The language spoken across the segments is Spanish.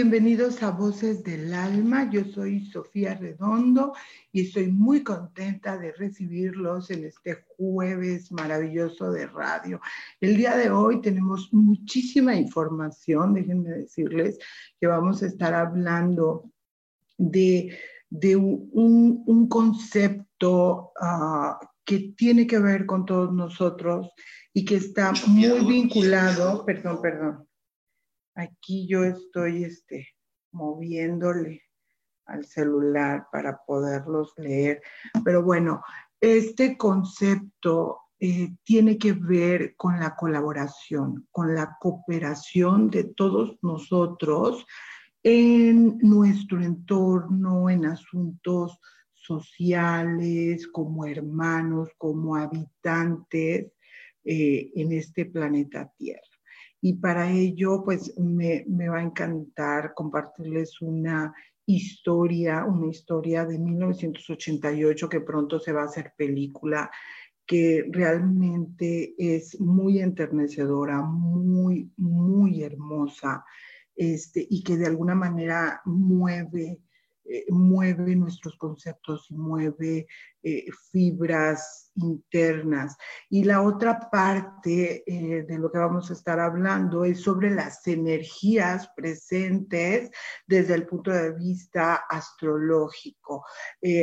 Bienvenidos a Voces del Alma. Yo soy Sofía Redondo y estoy muy contenta de recibirlos en este jueves maravilloso de radio. El día de hoy tenemos muchísima información. Déjenme decirles que vamos a estar hablando de, un, concepto ah, que tiene que ver con todos nosotros y que está muy vinculado, perdón, perdón Aquí yo estoy este, moviéndole al celular para poderlos leer. Pero bueno, este concepto eh, tiene que ver con la colaboración, con la cooperación de todos nosotros en nuestro entorno, en asuntos sociales, como hermanos, como habitantes eh, en este planeta Tierra. Y para ello, pues me, va a encantar compartirles una historia, una historia de 1988 que pronto se va a hacer película, que realmente es muy enternecedora, muy, muy hermosa, este, y que de alguna manera mueve eh, mueve nuestros conceptos y mueve eh, fibras internas. Y la otra parte eh, de lo que vamos a estar hablando es sobre las energías presentes desde el punto de vista astrológico.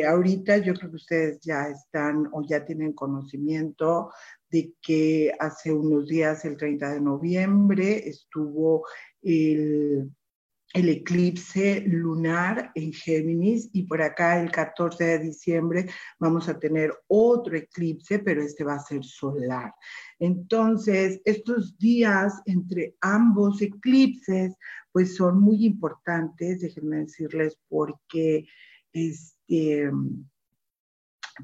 ahorita yo creo que ustedes ya están o ya tienen conocimiento de que hace unos días, el 30 de noviembre, estuvo el el eclipse lunar en Géminis y por acá el 14 de diciembre vamos a tener otro eclipse, pero este va a ser solar. Entonces, estos días entre ambos eclipses, pues son muy importantes, déjenme decirles, porque este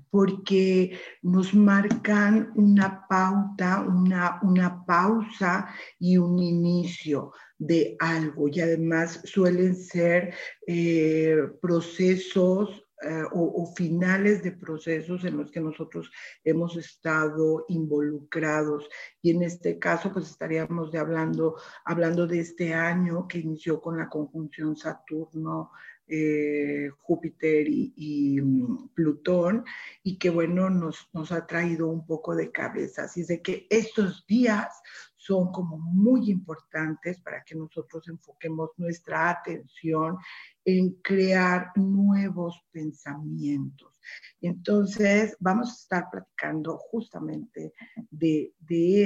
porque nos marcan una pauta, una, una pausa y un inicio de algo y además suelen ser eh, procesos eh, o, finales de procesos en los que nosotros hemos estado involucrados. Y en este caso, pues estaríamos de hablando, hablando de este año que inició con la conjunción Saturno eh, Júpiter y, mm, Plutón, y que bueno, nos, nos ha traído un poco de cabeza. Así es de que estos días son como muy importantes para que nosotros enfoquemos nuestra atención en crear nuevos pensamientos. Entonces, vamos a estar platicando justamente de,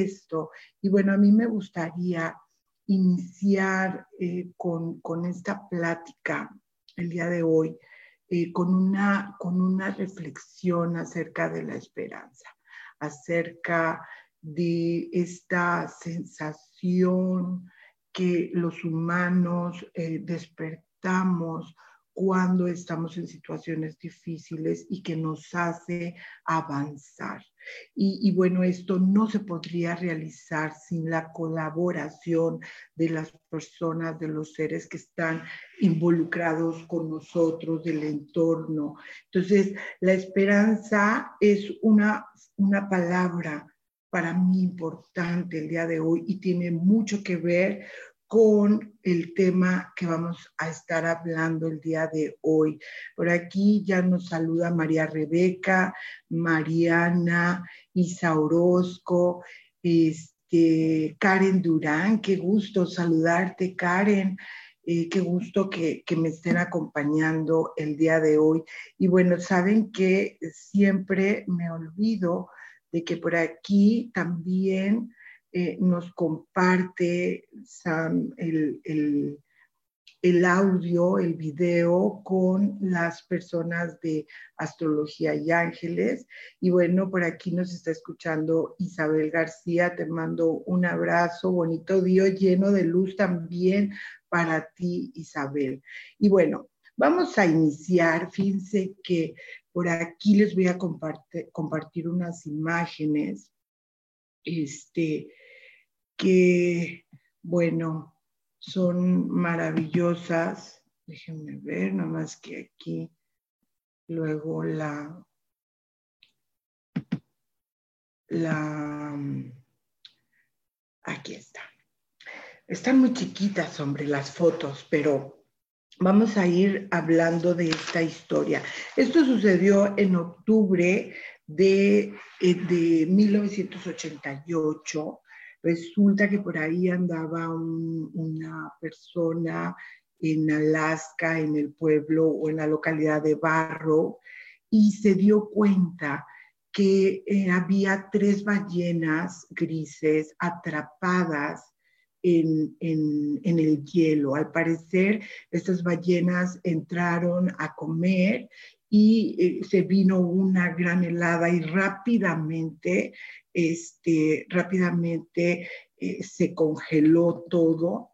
esto. Y bueno, a mí me gustaría iniciar eh, con, con esta plática el día de hoy eh, con, una, con una reflexión acerca de la esperanza, acerca de esta sensación que los humanos eh, despertamos cuando estamos en situaciones difíciles y que nos hace avanzar. Y, bueno, esto no se podría realizar sin la colaboración de las personas, de los seres que están involucrados con nosotros, del entorno. Entonces, la esperanza es una, una palabra para mí importante el día de hoy y tiene mucho que ver con el tema que vamos a estar hablando el día de hoy. Por aquí ya nos saluda María Rebeca, Mariana, Isa Orozco, este, Karen Durán, qué gusto saludarte, Karen. Eh, qué gusto que, que, me estén acompañando el día de hoy. Y bueno, saben que siempre me olvido de que por aquí también eh, nos comparte Sam el, el, el audio, el video con las personas de Astrología y Ángeles. Y bueno, por aquí nos está escuchando Isabel García. Te mando un abrazo, bonito día lleno de luz también para ti, Isabel. Y bueno, vamos a iniciar. Fíjense que por aquí les voy a compartir, compartir unas imágenes. Este, que, bueno, son maravillosas. Déjenme ver, nada más que aquí luego la, la, aquí está. Están muy chiquitas, hombre, las fotos, pero vamos a ir hablando de esta historia. Esto sucedió en octubre de, eh, de 1988 Resulta que por ahí andaba una persona en Alaska, en el pueblo o en la localidad de Barro, y se dio cuenta que eh, había tres ballenas grises atrapadas en, en, el hielo. Al parecer, estas ballenas entraron a comer y eh, se vino una gran helada y rápidamente, este, rápidamente eh, se congeló todo.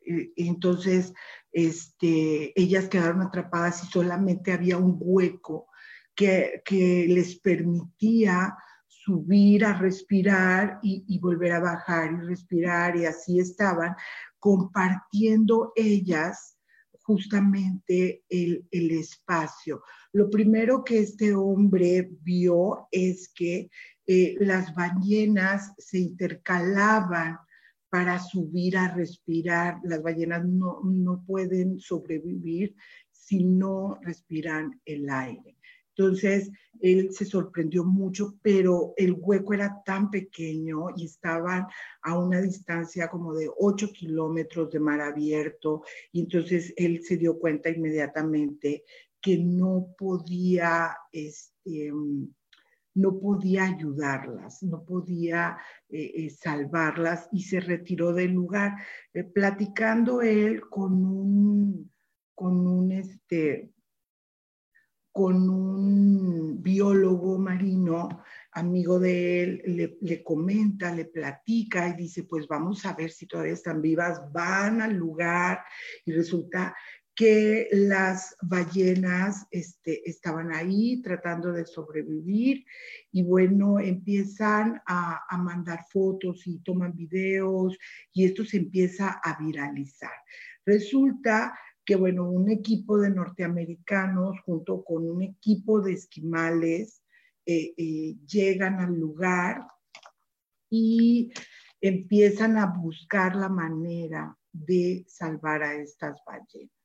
Eh, entonces, este, ellas quedaron atrapadas y solamente había un hueco que, les permitía subir a respirar y, volver a bajar y respirar y así estaban compartiendo ellas justamente el, espacio. Lo primero que este hombre vio es que eh, las ballenas se intercalaban para subir a respirar. Las ballenas no, no pueden sobrevivir si no respiran el aire. Entonces, él se sorprendió mucho, pero el hueco era tan pequeño y estaban a una distancia como de 8 kilómetros de mar abierto. Y entonces él se dio cuenta inmediatamente que no podía, este, no podía ayudarlas, no podía eh, eh, salvarlas y se retiró del lugar, eh, platicando él con un, con un, este, con un biólogo marino, amigo de él, le, comenta, le platica y dice, pues vamos a ver si todavía están vivas, van al lugar y resulta que las ballenas este, estaban ahí tratando de sobrevivir y bueno, empiezan a, mandar fotos y toman videos y esto se empieza a viralizar. Resulta que, bueno, un equipo de norteamericanos junto con un equipo de esquimales eh, eh, llegan al lugar y empiezan a buscar la manera de salvar a estas ballenas.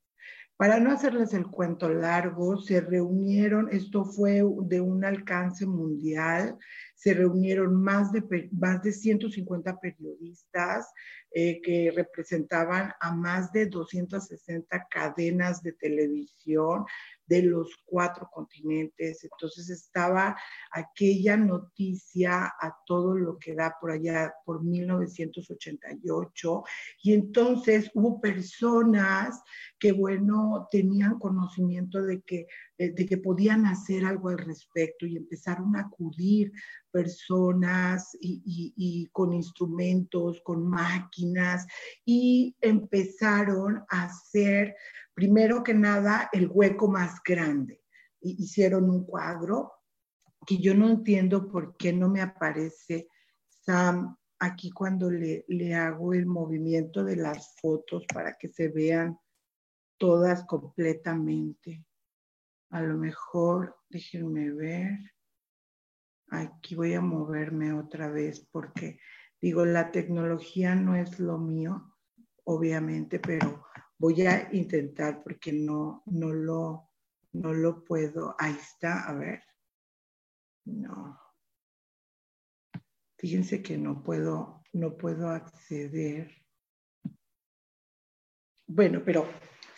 Para no hacerles el cuento largo, se reunieron, esto fue de un alcance mundial, se reunieron más de, más de 150 periodistas eh, que representaban a más de 260 cadenas de televisión, de los cuatro continentes. Entonces estaba aquella noticia a todo lo que da por allá, por 1988. Y entonces hubo personas que, bueno, tenían conocimiento de que, eh, de que podían hacer algo al respecto y empezaron a acudir personas y, con instrumentos, con máquinas, y empezaron a hacer, primero que nada, el hueco más grande. hicieron un cuadro que yo no entiendo por qué no me aparece Sam aquí cuando le, le hago el movimiento de las fotos para que se vean todas completamente. A lo mejor, déjenme ver. Aquí voy a moverme otra vez porque digo, la tecnología no es lo mío, obviamente, pero voy a intentar porque no, no, lo, no lo puedo. Ahí está, a ver. No. Fíjense que no puedo, no puedo acceder. bueno, pero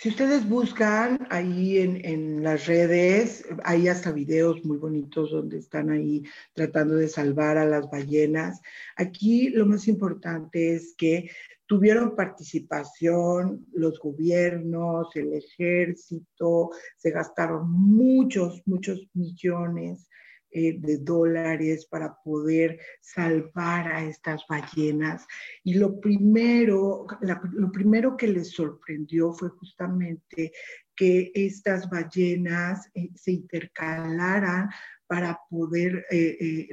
si ustedes buscan ahí en, las redes, hay hasta videos muy bonitos donde están ahí tratando de salvar a las ballenas. Aquí lo más importante es que tuvieron participación los gobiernos, el ejército, se gastaron muchos, muchos millones eh, de dólares para poder salvar a estas ballenas. Y lo primero, lo primero que les sorprendió fue justamente que estas ballenas eh, se intercalaran para poder eh,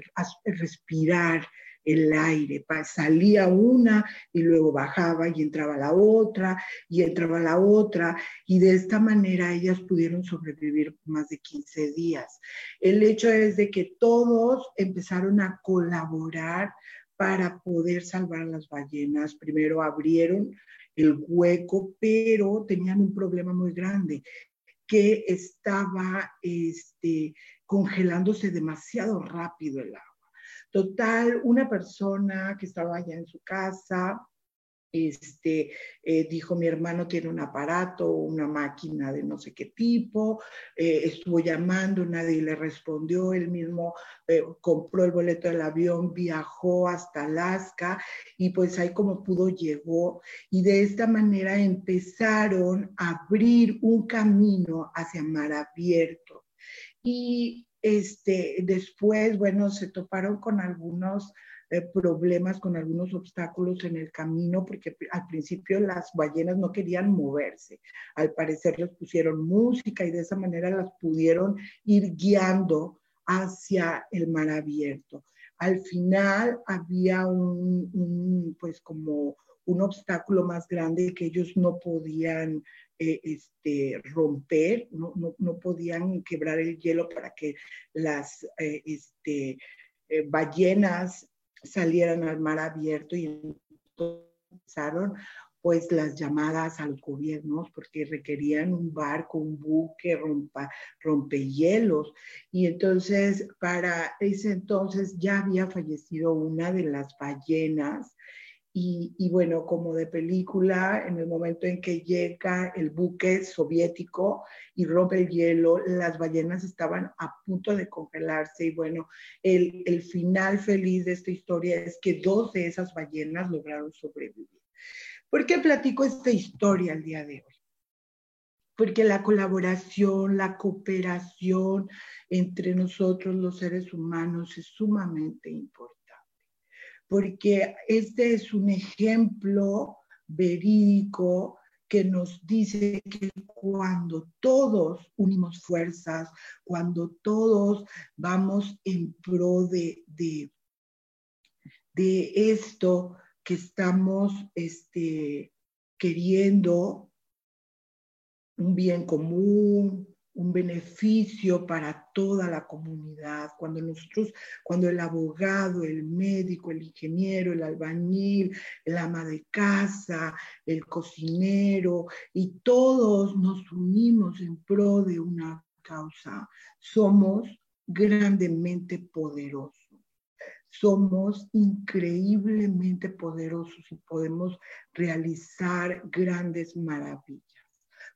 respirar el aire. Salía una y luego bajaba y entraba la otra y entraba la otra y de esta manera ellas pudieron sobrevivir más de 15 días. El hecho es de que todos empezaron a colaborar para poder salvar a las ballenas. Primero abrieron el hueco, pero tenían un problema muy grande que estaba este, congelándose demasiado rápido el agua. Total, una persona que estaba allá en su casa, este, eh, dijo, mi hermano tiene un aparato, una máquina de no sé qué tipo, eh, estuvo llamando, nadie le respondió, él mismo eh, compró el boleto del avión, viajó hasta Alaska y pues ahí como pudo llegó y de esta manera empezaron a abrir un camino hacia mar abierto. Y este, después, bueno, se toparon con algunos eh, problemas, con algunos obstáculos en el camino, porque al principio las ballenas no querían moverse. Al parecer les pusieron música y de esa manera las pudieron ir guiando hacia el mar abierto. Al final había un pues como un obstáculo más grande que ellos no podían eh, este, romper, no, no, podían quebrar el hielo para que las eh, este, eh, ballenas salieran al mar abierto y empezaron pues las llamadas a los gobiernos porque requerían un barco, un buque, rompa, rompehielos. Y entonces, para ese entonces ya había fallecido una de las ballenas y, bueno, como de película, en el momento en que llega el buque soviético y rompe el hielo, las ballenas estaban a punto de congelarse y bueno, el, el final feliz de esta historia es que dos de esas ballenas lograron sobrevivir. ¿Por qué platico esta historia el día de hoy? Porque la colaboración, la cooperación entre nosotros los seres humanos es sumamente importante porque este es un ejemplo verídico que nos dice que cuando todos unimos fuerzas, cuando todos vamos en pro de, de, esto que estamos este, queriendo, un bien común, un beneficio para toda la comunidad. Cuando nosotros, cuando el abogado, el médico, el ingeniero, el albañil, el ama de casa, el cocinero y todos nos unimos en pro de una causa, somos grandemente poderosos. Somos increíblemente poderosos y podemos realizar grandes maravillas.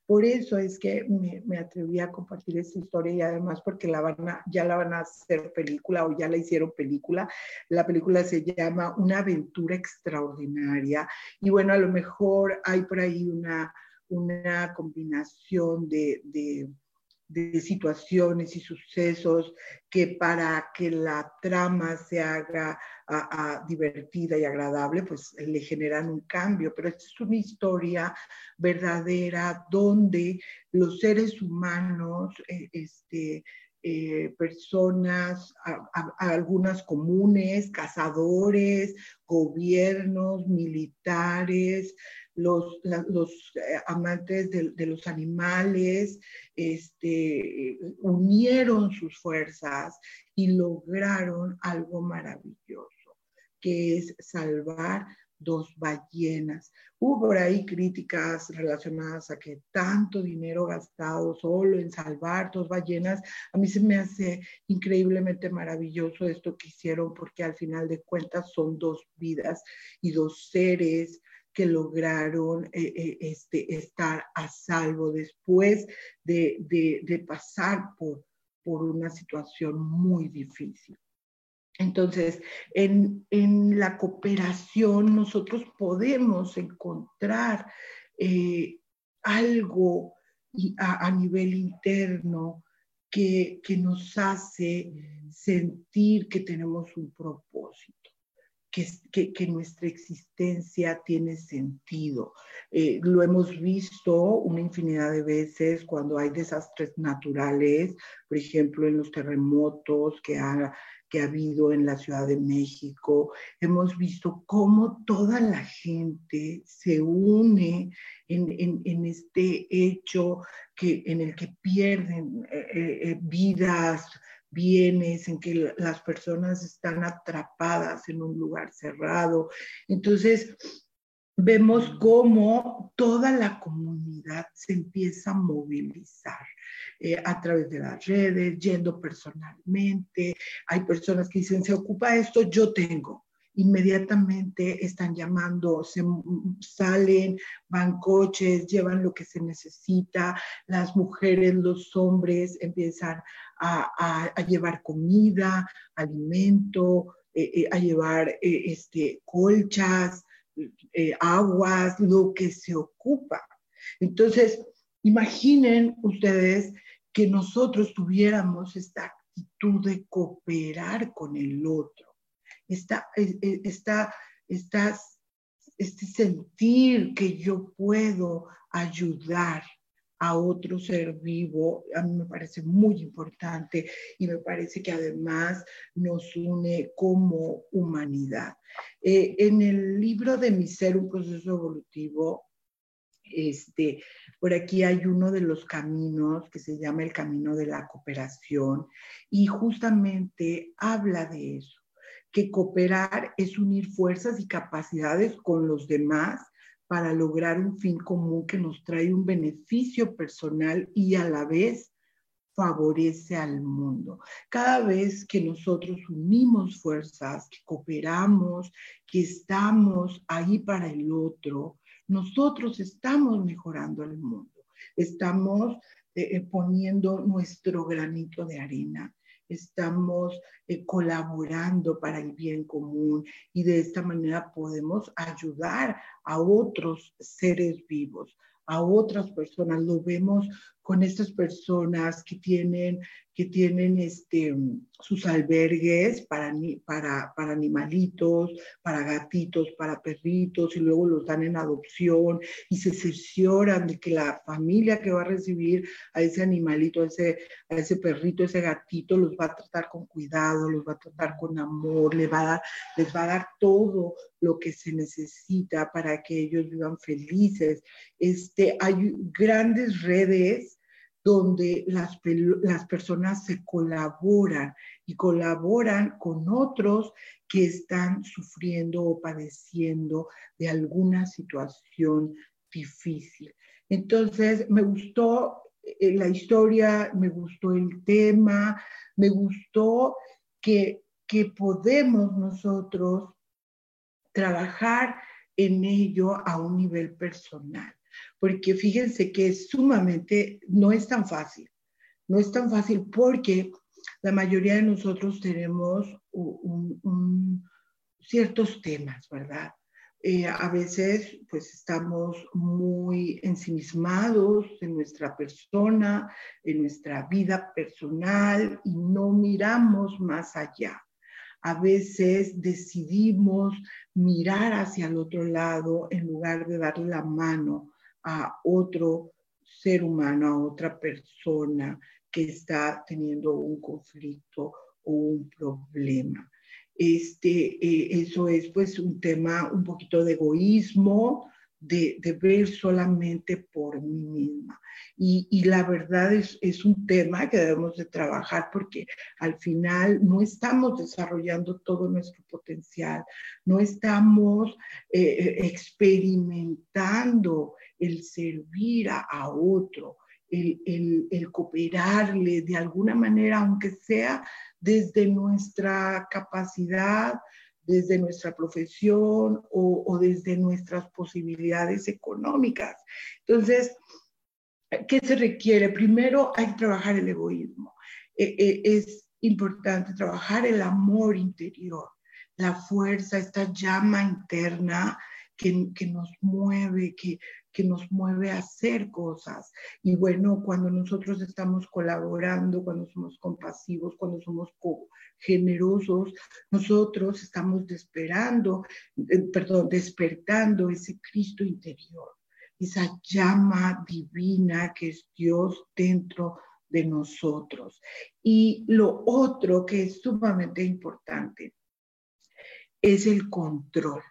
Por eso es que me, atreví a compartir esta historia y además porque la van ya la van a hacer película o ya la hicieron película. La película se llama Una aventura extraordinaria y bueno, a lo mejor hay por ahí una, una combinación de situaciones y sucesos que para que la trama se haga divertida y agradable, pues le generan un cambio. Pero esta es una historia verdadera donde los seres humanos, eh, este, eh, personas, algunas comunes, cazadores, gobiernos, militares, los, eh, amantes de, los animales este, unieron sus fuerzas y lograron algo maravilloso, que es salvar dos ballenas. Hubo por ahí críticas relacionadas a que tanto dinero gastado solo en salvar dos ballenas. A mí se me hace increíblemente maravilloso esto que hicieron porque al final de cuentas son dos vidas y dos seres que lograron eh, eh, este, estar a salvo después de, de, pasar por, por una situación muy difícil. Entonces, en, en, la cooperación nosotros podemos encontrar eh, algo a, a, nivel interno que, que nos hace sentir que tenemos un propósito que, que, nuestra existencia tiene sentido. Eh, lo hemos visto una infinidad de veces cuando hay desastres naturales, por ejemplo, en los terremotos que ha, que ha habido en la Ciudad de México. Hemos visto cómo toda la gente se une en, en, este hecho que, en el que pierden eh, eh, vidas, bienes, en que las personas están atrapadas en un lugar cerrado. Entonces, vemos cómo toda la comunidad se empieza a movilizar eh, a través de las redes, yendo personalmente. Hay personas que dicen, se ocupa esto, yo tengo inmediatamente están llamando, se salen, van coches, llevan lo que se necesita, las mujeres, los hombres empiezan a, llevar comida, alimento, eh, eh, a llevar eh, este, colchas, aguas, lo que se ocupa. Entonces, imaginen ustedes que nosotros tuviéramos esta actitud de cooperar con el otro está, está, está este sentir que yo puedo ayudar a otro ser vivo, a mí me parece muy importante y me parece que además nos une como humanidad. Eh, en el libro de Mi Ser, un proceso evolutivo, este, por aquí hay uno de los caminos que se llama el camino de la cooperación y justamente habla de eso que cooperar es unir fuerzas y capacidades con los demás para lograr un fin común que nos trae un beneficio personal y a la vez favorece al mundo. Cada vez que nosotros unimos fuerzas, que cooperamos, que estamos ahí para el otro, nosotros estamos mejorando el mundo, estamos eh, eh, poniendo nuestro granito de arena estamos eh, colaborando para el bien común y de esta manera podemos ayudar a otros seres vivos, a otras personas. Lo vemos con estas personas que tienen, que tienen este, sus albergues para, para, para animalitos, para gatitos, para perritos, y luego los dan en adopción y se cercioran de que la familia que va a recibir a ese animalito, a ese, a ese perrito, ese gatito, los va a tratar con cuidado, los va a tratar con amor, les va a dar, les va a dar todo lo que se necesita para que ellos vivan felices. Este, hay grandes redes donde las, las personas se colaboran y colaboran con otros que están sufriendo o padeciendo de alguna situación difícil. Entonces, me gustó eh, la historia, me gustó el tema, me gustó que, que podemos nosotros trabajar en ello a un nivel personal porque fíjense que es sumamente, no es tan fácil, no es tan fácil porque la mayoría de nosotros tenemos ciertos temas, ¿verdad? Eh, a veces pues estamos muy ensimismados en nuestra persona, en nuestra vida personal y no miramos más allá. A veces decidimos mirar hacia el otro lado en lugar de darle la mano a otro ser humano, a otra persona que está teniendo un conflicto o un problema. Este, eh, eso es pues un tema un poquito de egoísmo, de, ver solamente por mí misma. Y, la verdad es, es, un tema que debemos de trabajar porque al final no estamos desarrollando todo nuestro potencial, no estamos eh, eh, experimentando el servir a, otro, el, el, cooperarle de alguna manera, aunque sea desde nuestra capacidad, desde nuestra profesión o, desde nuestras posibilidades económicas. Entonces, ¿qué se requiere? Primero hay que trabajar el egoísmo. Eh, eh, es importante trabajar el amor interior, la fuerza, esta llama interna que, nos mueve, que, que nos mueve a hacer cosas. Y bueno, cuando nosotros estamos colaborando, cuando somos compasivos, cuando somos generosos, nosotros estamos desperando, eh, perdón, despertando ese Cristo interior, esa llama divina que es Dios dentro de nosotros. Y lo otro que es sumamente importante es el control.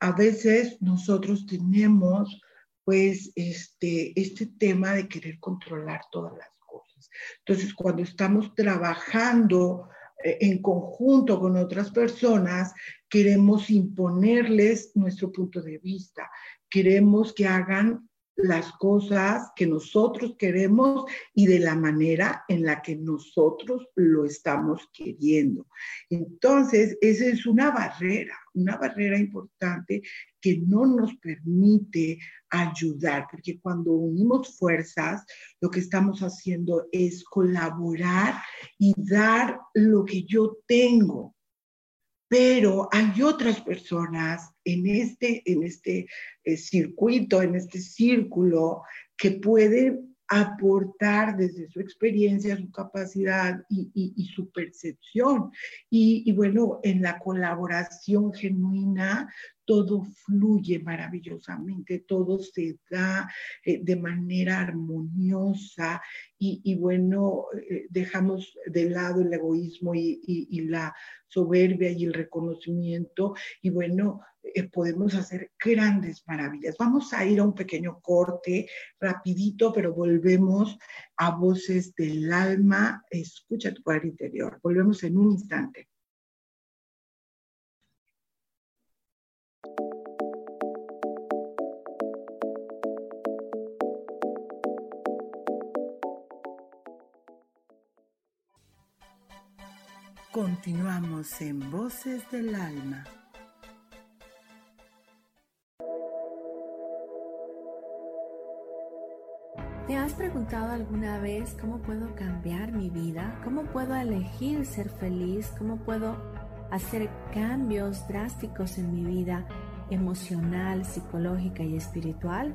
A veces nosotros tenemos pues este, este tema de querer controlar todas las cosas. Entonces, cuando estamos trabajando eh, en conjunto con otras personas, queremos imponerles nuestro punto de vista, queremos que hagan las cosas que nosotros queremos y de la manera en la que nosotros lo estamos queriendo. Entonces, esa es una barrera, una barrera importante que no nos permite ayudar, porque cuando unimos fuerzas, lo que estamos haciendo es colaborar y dar lo que yo tengo pero hay otras personas en este, en este eh, circuito, en este círculo, que pueden aportar desde su experiencia, su capacidad y, su percepción. y, bueno, en la colaboración genuina, todo fluye maravillosamente, todo se da eh, de manera armoniosa y, bueno, eh, dejamos de lado el egoísmo y, la soberbia y el reconocimiento y bueno, eh, podemos hacer grandes maravillas. Vamos a ir a un pequeño corte, rapidito, pero volvemos a voces del alma. Escucha tu poder interior. Volvemos en un instante. Continuamos en Voces del Alma. ¿Te has preguntado alguna vez cómo puedo cambiar mi vida? ¿Cómo puedo elegir ser feliz? ¿Cómo puedo hacer cambios drásticos en mi vida emocional, psicológica y espiritual?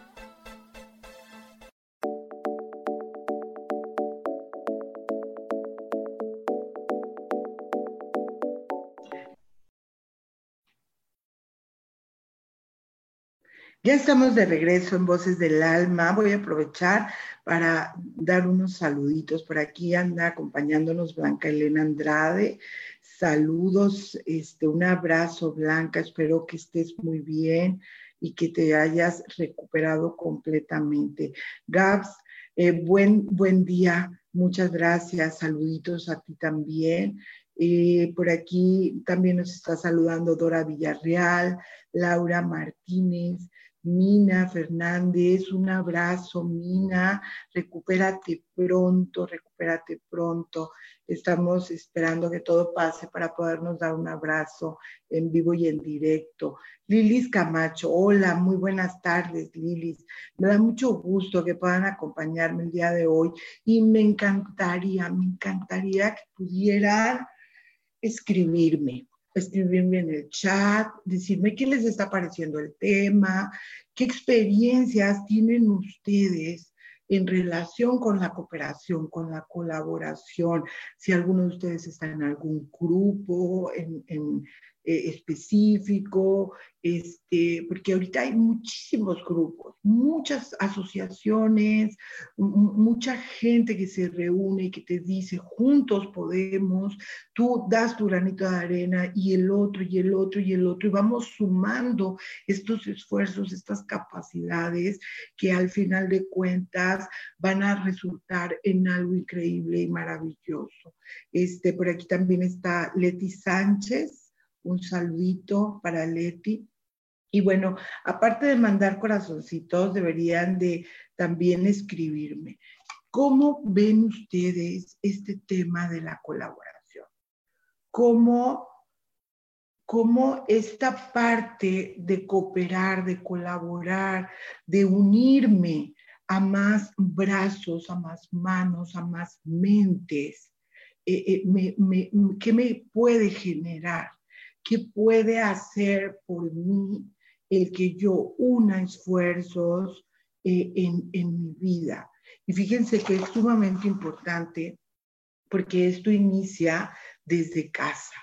Ya estamos de regreso en Voces del Alma. Voy a aprovechar para dar unos saluditos. Por aquí anda acompañándonos Blanca Elena Andrade. Saludos, este, un abrazo, Blanca. Espero que estés muy bien y que te hayas recuperado completamente. Gabs, eh, buen, buen día Muchas gracias, saluditos a ti también. Eh, por aquí también nos está saludando Dora Villarreal, Laura Martínez, Mina Fernández, un abrazo, Mina, recupérate pronto, recupérate pronto. Estamos esperando que todo pase para podernos dar un abrazo en vivo y en directo. Lilis Camacho, hola, muy buenas tardes, Lilis. Me da mucho gusto que puedan acompañarme el día de hoy y me encantaría, me encantaría que pudieran escribirme escribirme en el chat, decirme qué les está pareciendo el tema, qué experiencias tienen ustedes en relación con la cooperación, con la colaboración, si alguno de ustedes está en algún grupo, en, en, eh, específico, este, porque ahorita hay muchísimos grupos, muchas asociaciones, mucha gente que se reúne y que te dice, juntos podemos, tú das tu granito de arena y el otro y el otro y el otro, y vamos sumando estos esfuerzos, estas capacidades que al final de cuentas van a resultar en algo increíble y maravilloso. Este, por aquí también está Leti Sánchez un saludito para Leti. Y bueno, aparte de mandar corazoncitos, deberían de también escribirme. ¿Cómo ven ustedes este tema de la colaboración? ¿Cómo, cómo esta parte de cooperar, de colaborar, de unirme a más brazos, a más manos, a más mentes, eh, eh, ¿qué me puede generar? ¿Qué puede hacer por mí el que yo una esfuerzos eh, en, en mi vida? Y fíjense que es sumamente importante porque esto inicia desde casa.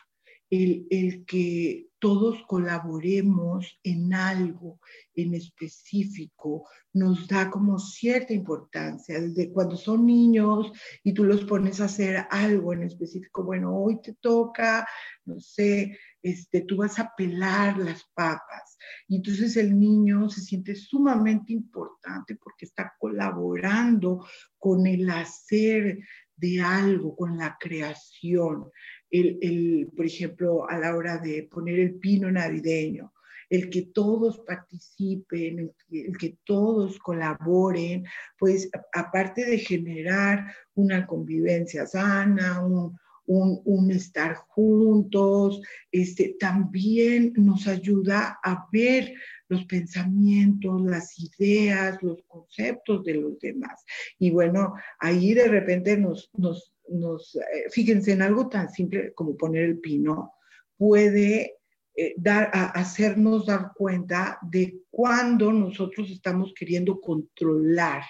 El, que todos colaboremos en algo en específico, nos da como cierta importancia. Desde cuando son niños y tú los pones a hacer algo en específico, bueno, hoy te toca, no sé, este, tú vas a pelar las papas. Y entonces el niño se siente sumamente importante porque está colaborando con el hacer de algo, con la creación el, por ejemplo, a la hora de poner el pino navideño, el que todos participen, el que, todos colaboren, pues aparte de generar una convivencia sana, un, un, estar juntos, este, también nos ayuda a ver los pensamientos, las ideas, los conceptos de los demás. Y bueno, ahí de repente nos, nos, nos, eh, fíjense en algo tan simple como poner el pino, puede eh, dar, a hacernos dar cuenta de cuando nosotros estamos queriendo controlar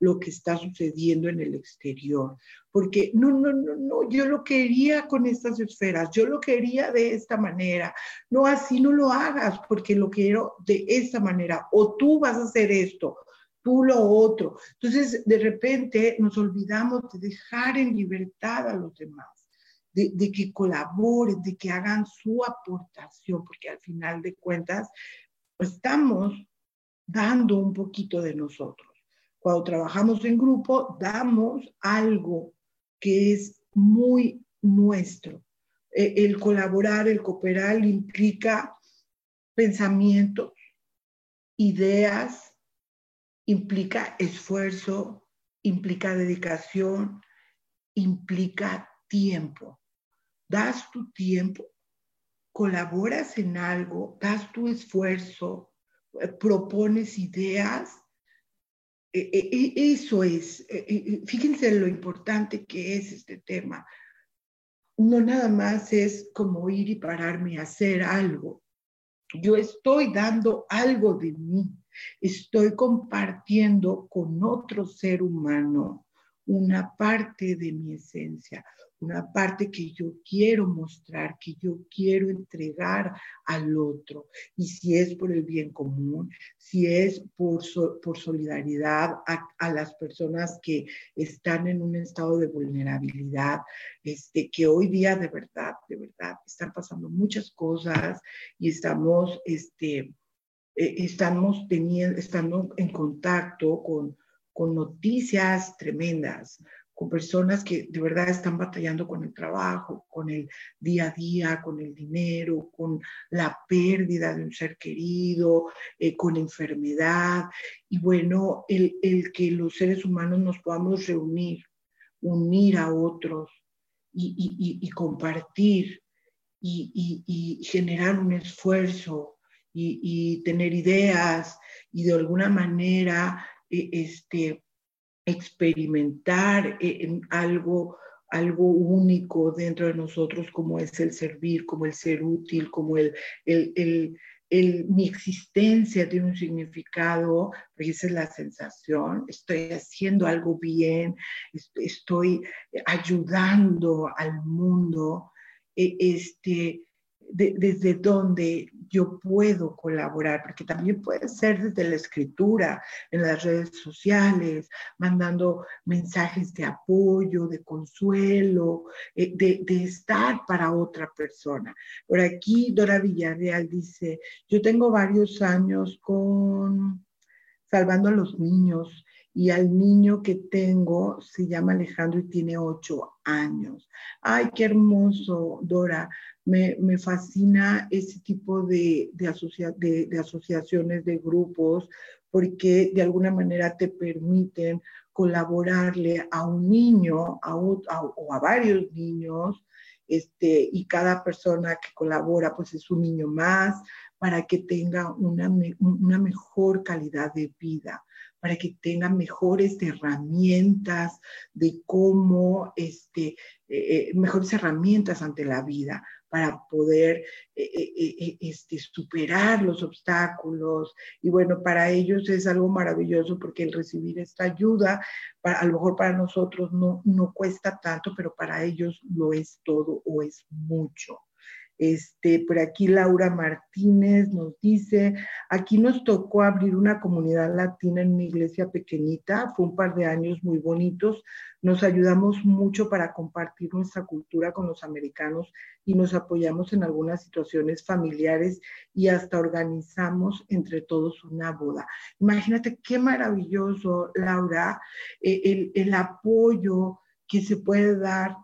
lo que está sucediendo en el exterior. Porque no, no, no, no, yo lo quería con estas esferas, yo lo quería de esta manera. No, así no lo hagas porque lo quiero de esta manera. O tú vas a hacer esto, tú lo otro. Entonces, de repente nos olvidamos de dejar en libertad a los demás, de, que colaboren, de que hagan su aportación, porque al final de cuentas estamos dando un poquito de nosotros. Cuando trabajamos en grupo, damos algo que es muy nuestro. E, el colaborar, el cooperar implica pensamientos, ideas, implica esfuerzo, implica dedicación, implica tiempo. Das tu tiempo, colaboras en algo, das tu esfuerzo, eh, propones ideas. E, e, e, eso es, fíjense lo importante que es este tema. No nada más es como ir y pararme a hacer algo. Yo estoy dando algo de mí Estoy compartiendo con otro ser humano una parte de mi esencia, una parte que yo quiero mostrar, que yo quiero entregar al otro. Y si es por el bien común, si es por, por solidaridad a, las personas que están en un estado de vulnerabilidad, este, que hoy día de verdad, de verdad, están pasando muchas cosas y estamos, este, eh, estamos teniendo, estando en contacto con, con noticias tremendas, con personas que de verdad están batallando con el trabajo, con el día a día, con el dinero, con la pérdida de un ser querido, eh, con enfermedad. Y bueno, el, que los seres humanos nos podamos reunir, unir a otros y, compartir y, generar un esfuerzo y, tener ideas y de alguna manera eh, este, experimentar eh, en algo, algo único dentro de nosotros como es el servir, como el ser útil, como el, el, el, mi existencia tiene un significado, porque esa es la sensación, estoy haciendo algo bien, estoy ayudando al mundo, e, este, desde donde yo puedo colaborar, porque también puede ser desde la escritura, en las redes sociales, mandando mensajes de apoyo, de consuelo, eh, de, de, estar para otra persona. Por aquí Dora Villarreal dice, yo tengo varios años con salvando a los niños y al niño que tengo se llama Alejandro y tiene ocho años. Ay, qué hermoso, Dora. Me, fascina ese tipo de, de, asociaciones, de grupos, porque de alguna manera te permiten colaborarle a un niño o a varios niños, este, y cada persona que colabora pues es un niño más para que tenga una, una mejor calidad de vida para que tengan mejores herramientas de cómo, este, eh, eh, mejores herramientas ante la vida para poder eh, este, superar los obstáculos. Y bueno, para ellos es algo maravilloso porque el recibir esta ayuda, a lo mejor para nosotros no, no cuesta tanto, pero para ellos lo es todo o es mucho. Este, por aquí Laura Martínez nos dice, aquí nos tocó abrir una comunidad latina en una iglesia pequeñita, fue un par de años muy bonitos, nos ayudamos mucho para compartir nuestra cultura con los americanos y nos apoyamos en algunas situaciones familiares y hasta organizamos entre todos una boda. Imagínate qué maravilloso, Laura, eh, el, el apoyo que se puede dar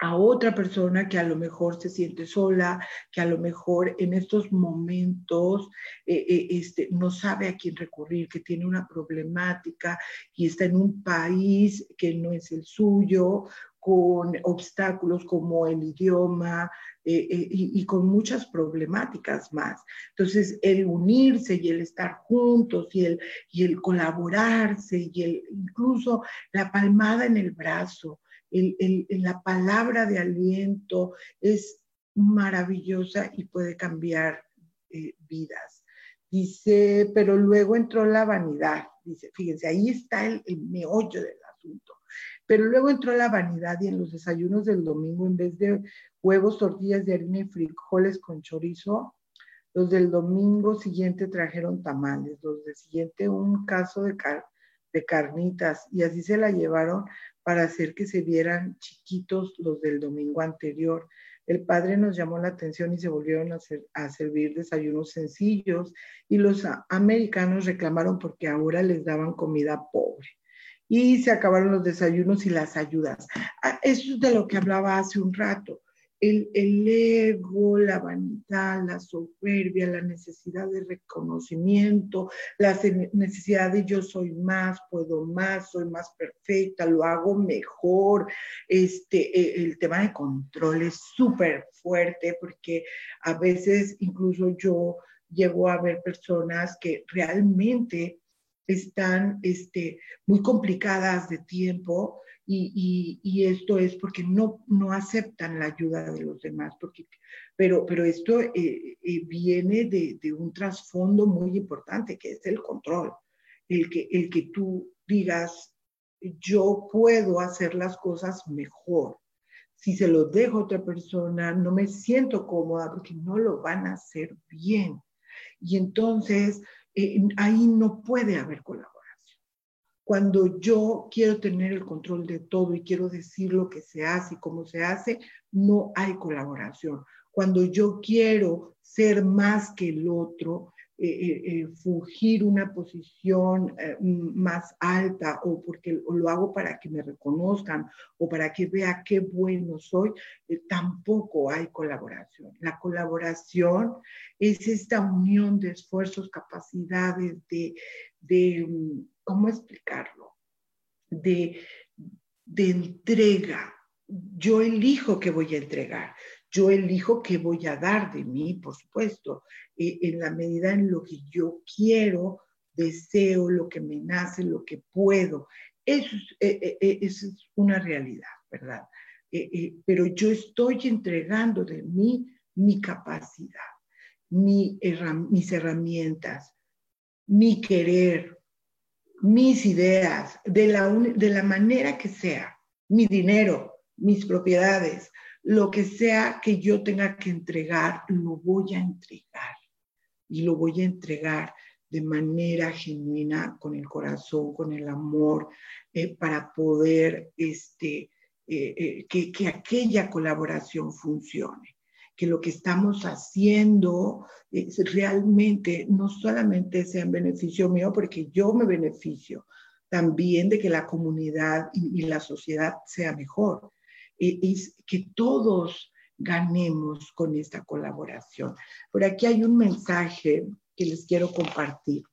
a otra persona que a lo mejor se siente sola, que a lo mejor en estos momentos eh, eh, este, no sabe a quién recurrir, que tiene una problemática y está en un país que no es el suyo, con obstáculos como el idioma eh, y, y, con muchas problemáticas más. Entonces, el unirse y el estar juntos y el, y el colaborarse y el, incluso la palmada en el brazo, la palabra de aliento es maravillosa y puede cambiar eh, vidas. Dice, pero luego entró la vanidad. Dice, fíjense, ahí está el, el meollo del asunto. Pero luego entró la vanidad y en los desayunos del domingo, en vez de huevos, tortillas de harina y frijoles con chorizo, los del domingo siguiente trajeron tamales, los del siguiente un caso de, de carnitas y así se la llevaron para hacer que se vieran chiquitos los del domingo anterior. El padre nos llamó la atención y se volvieron a, servir desayunos sencillos y los americanos reclamaron porque ahora les daban comida pobre. Y se acabaron los desayunos y las ayudas. Ah, eso es de lo que hablaba hace un rato el, ego, la vanidad, la soberbia, la necesidad de reconocimiento, la necesidad de yo soy más, puedo más, soy más perfecta, lo hago mejor. Este, e, el tema de control es súper fuerte porque a veces incluso yo llego a ver personas que realmente están este, muy complicadas de tiempo y, esto es porque no, no aceptan la ayuda de los demás, porque, pero, pero esto eh, eh, viene de, de, un trasfondo muy importante, que es el control, el que, el que tú digas, yo puedo hacer las cosas mejor. Si se lo dejo a otra persona, no me siento cómoda porque no lo van a hacer bien. Y entonces eh, ahí no puede haber colaboración cuando yo quiero tener el control de todo y quiero decir lo que se hace y cómo se hace, no hay colaboración. Cuando yo quiero ser más que el otro, eh, eh, eh, fugir una posición más alta o porque lo hago para que me reconozcan o para que vea qué bueno soy, tampoco hay colaboración. La colaboración es esta unión de esfuerzos, capacidades, de, de ¿cómo explicarlo? De, de entrega. Yo elijo qué voy a entregar. Yo elijo qué voy a dar de mí, por supuesto, eh, en la medida en lo que yo quiero, deseo, lo que me nace, lo que puedo. Eso es, eh, eh, es una realidad, ¿verdad? pero yo estoy entregando de mí mi capacidad, mis herramientas, mi querer, mis ideas, de la, de la manera que sea, mi dinero, mis propiedades, lo que sea que yo tenga que entregar, lo voy a entregar. Y lo voy a entregar de manera genuina, con el corazón, con el amor, eh, para poder este, eh, eh, que, que, aquella colaboración funcione. Que lo que estamos haciendo realmente no solamente sea en beneficio mío, porque yo me beneficio también de que la comunidad y la sociedad sea mejor es que todos ganemos con esta colaboración. Por aquí hay un mensaje que les quiero compartir.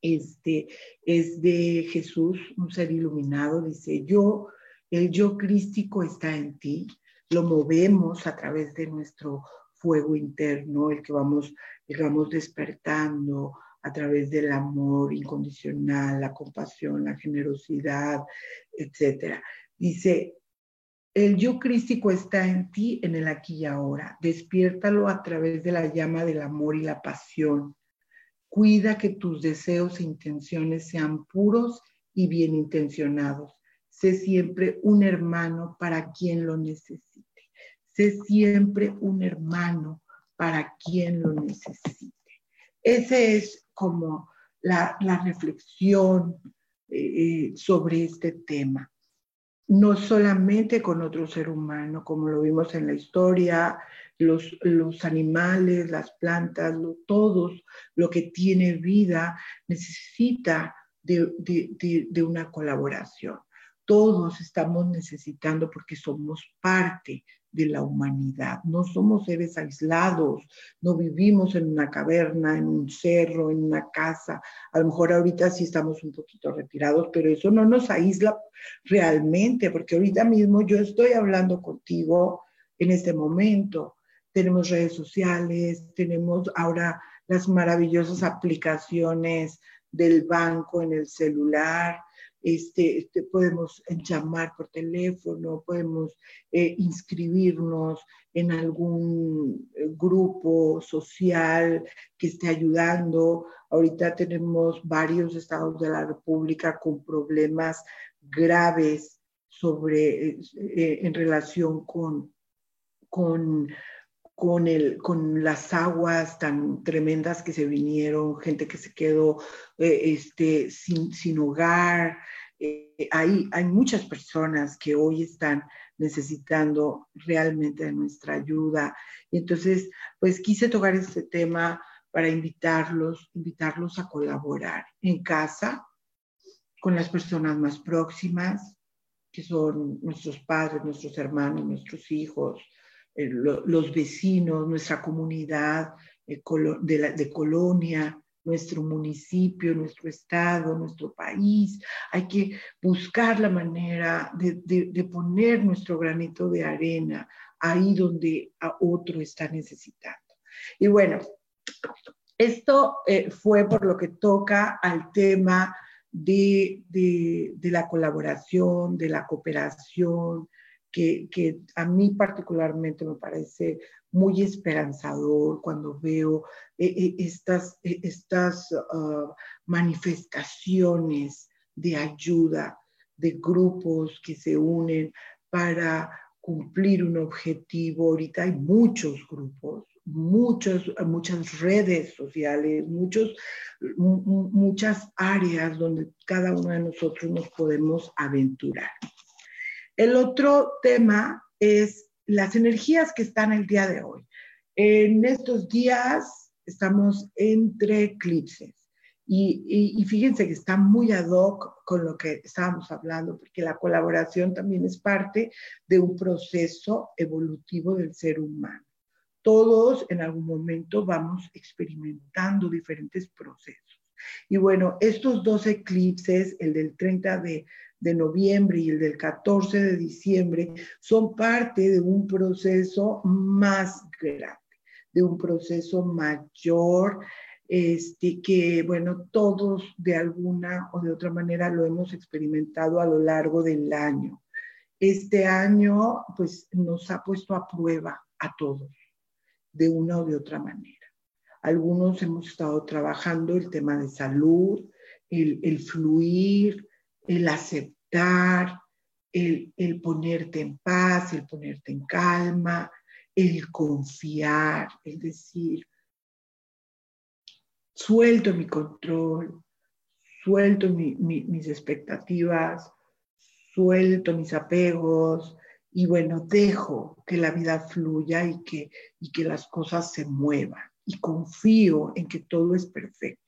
Este es de Jesús, un ser iluminado, dice, yo, el yo crístico está en ti, lo movemos a través de nuestro fuego interno, el que vamos, el despertando a través del amor incondicional, la compasión, la generosidad, etcétera. Dice, el yo crístico está en ti, en el aquí y ahora. Despiértalo a través de la llama del amor y la pasión. Cuida que tus deseos e intenciones sean puros y bien intencionados. Sé siempre un hermano para quien lo necesite. Sé siempre un hermano para quien lo necesite. Ese es como la, reflexión eh, sobre este tema no solamente con otro ser humano, como lo vimos en la historia, los, los animales, las plantas, todos, lo que tiene vida necesita de una colaboración. Todos estamos necesitando porque somos parte de la humanidad. No somos seres aislados, no vivimos en una caverna, en un cerro, en una casa. A lo mejor ahorita sí estamos un poquito retirados, pero eso no nos aísla realmente, porque ahorita mismo yo estoy hablando contigo en este momento. Tenemos redes sociales, tenemos ahora las maravillosas aplicaciones del banco en el celular, este, este, podemos llamar por teléfono, podemos eh, inscribirnos en algún eh, grupo social que esté ayudando. Ahorita tenemos varios estados de la República con problemas graves sobre, eh, en relación con, con con, el, con las aguas tan tremendas que se vinieron, gente que se quedó este, sin, sin hogar, eh, hay, hay muchas personas que hoy están necesitando realmente de nuestra ayuda. Y entonces, pues quise tocar este tema para invitarlos, invitarlos a colaborar en casa con las personas más próximas, que son nuestros padres, nuestros hermanos, nuestros hijos, eh, los vecinos, nuestra comunidad eh, de, de colonia, nuestro municipio, nuestro estado, nuestro país. Hay que buscar la manera de, poner nuestro granito de arena ahí donde a otro está necesitando. Y bueno, esto eh, fue por lo que toca al tema de, de, la colaboración, de la cooperación, que, a mí particularmente me parece muy esperanzador cuando veo eh, eh, estas, eh, estas ah, manifestaciones de ayuda de grupos que se unen para cumplir un objetivo. Ahorita hay muchos grupos, muchos, muchas redes sociales, muchos, muchas áreas donde cada uno de nosotros nos podemos aventurar. El otro tema es las energías que están el día de hoy. En estos días estamos entre eclipses. Y, fíjense que está muy ad hoc con lo que estábamos hablando, porque la colaboración también es parte de un proceso evolutivo del ser humano. Todos en algún momento vamos experimentando diferentes procesos. Y bueno, estos dos eclipses, el del 30 de, de noviembre y el del 14 de diciembre, son parte de un proceso más grande, de un proceso mayor este, que, bueno, todos de alguna o de otra manera lo hemos experimentado a lo largo del año. Este año, pues, nos ha puesto a prueba a todos, de una o de otra manera. Algunos hemos estado trabajando el tema de salud, el, el fluir, el aceptar, el, ponerte en paz, el ponerte en calma, el confiar, el decir, suelto mi control, suelto mis expectativas, suelto mis apegos y bueno, dejo que la vida fluya y que, y que las cosas se muevan y confío en que todo es perfecto.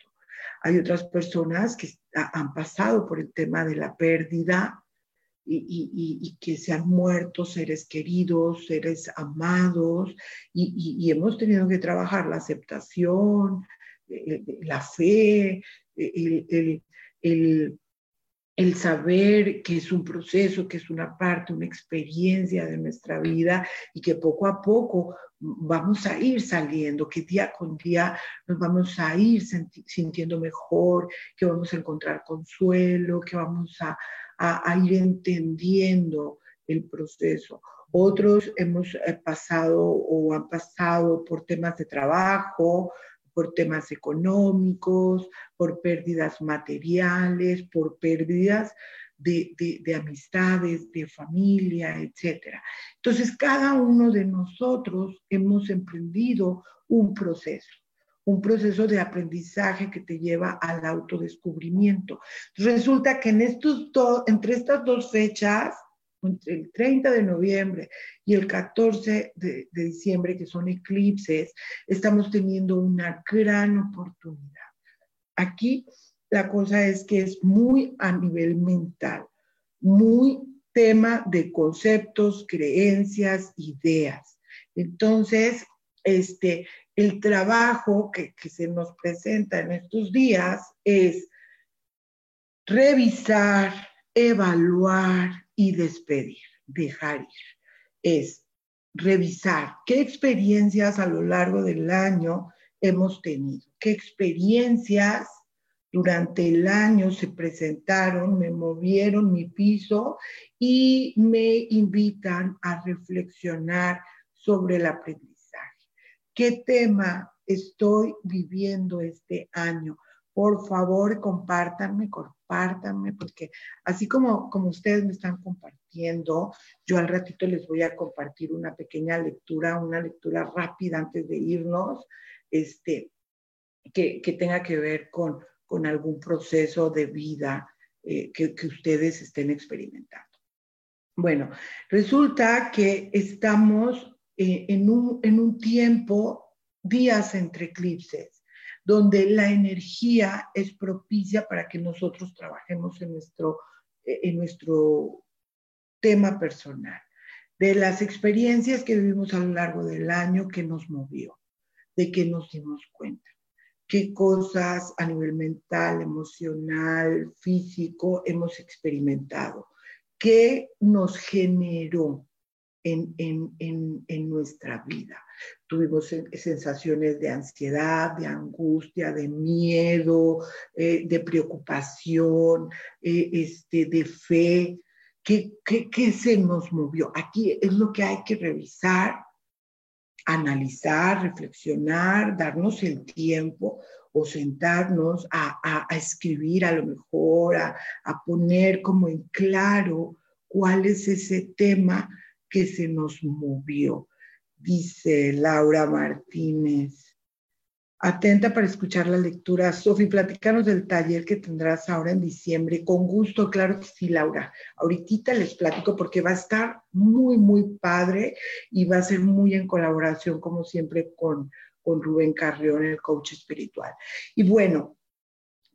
Hay otras personas que han pasado por el tema de la pérdida y, que se han muerto seres queridos, seres amados, y, hemos tenido que trabajar la aceptación, la fe, el, saber que es un proceso, que es una parte, una experiencia de nuestra vida y que poco a poco vamos a ir saliendo, que día con día nos vamos a ir sintiendo mejor, que vamos a encontrar consuelo, que vamos a, a ir entendiendo el proceso. Otros hemos eh, pasado o han pasado por temas de trabajo, por temas económicos, por pérdidas materiales, por pérdidas de, de, amistades, de familia, etc. Entonces, cada uno de nosotros hemos emprendido un proceso un proceso de aprendizaje que te lleva al autodescubrimiento. Resulta que en estos entre estas dos fechas entre el 30 de noviembre y el 14 de, diciembre, que son eclipses, estamos teniendo una gran oportunidad. Aquí la cosa es que es muy a nivel mental, muy tema de conceptos, creencias, ideas. Entonces, este, el trabajo que, que se nos presenta en estos días es revisar, evaluar, y despedir, dejar ir. Es revisar qué experiencias a lo largo del año hemos tenido, qué experiencias durante el año se presentaron, me movieron mi piso y me invitan a reflexionar sobre el aprendizaje. ¿Qué tema estoy viviendo este año? Por favor, compártanme, compártanme, porque así como, como ustedes me están compartiendo, yo al ratito les voy a compartir una pequeña lectura, una lectura rápida antes de irnos, este, que, que tenga que ver con, con algún proceso de vida eh, que, que ustedes estén experimentando. Bueno, resulta que estamos eh, en, un, en un tiempo, días entre eclipses donde la energía es propicia para que nosotros trabajemos en nuestro, en nuestro tema personal, de las experiencias que vivimos a lo largo del año que nos movió, de que nos dimos cuenta, qué cosas a nivel mental, emocional, físico hemos experimentado, qué nos generó en, nuestra vida. Tuvimos sensaciones de ansiedad, de angustia, de miedo, eh, de preocupación, eh, este, de fe. ¿Qué, qué se nos movió? Aquí es lo que hay que revisar, analizar, reflexionar, darnos el tiempo o sentarnos a, a, escribir a lo mejor, a, a, poner como en claro cuál es ese tema que se nos movió, dice Laura Martínez. Atenta para escuchar la lectura. Sofi, platicanos del taller que tendrás ahora en diciembre. Con gusto, claro que sí, Laura. Ahorita les platico porque va a estar muy, muy padre y va a ser muy en colaboración, como siempre, con, con Rubén Carrión, el coach espiritual. Y bueno,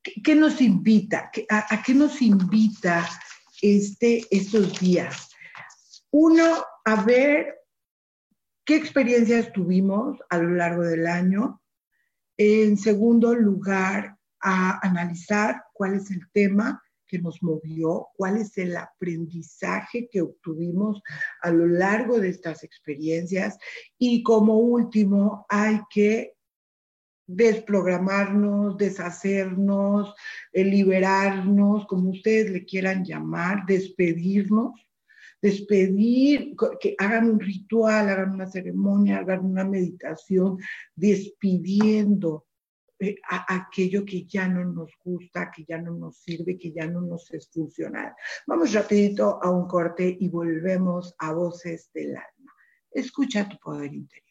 ¿qué, nos invita? A, qué nos invita este, estos días? Uno, a ver qué experiencias tuvimos a lo largo del año. En segundo lugar, a analizar cuál es el tema que nos movió, cuál es el aprendizaje que obtuvimos a lo largo de estas experiencias. Y como último, hay que desprogramarnos, deshacernos, eh, liberarnos, como ustedes le quieran llamar, despedirnos, despedir, que hagan un ritual, hagan una ceremonia, hagan una meditación, despidiendo eh, aquello que ya no nos gusta, que ya no nos sirve, que ya no nos es funcional. Vamos rapidito a un corte y volvemos a voces del alma. Escucha tu poder interior.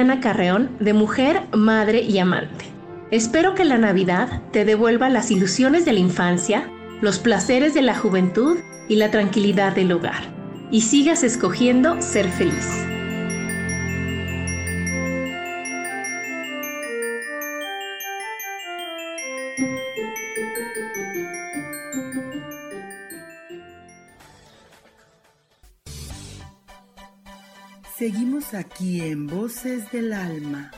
Adriana Carreón, de Mujer, Madre y Amante. Espero que la Navidad te devuelva las ilusiones de la infancia, los placeres de la juventud y la tranquilidad del hogar, y sigas escogiendo ser feliz. Seguimos aquí en Voces del Alma.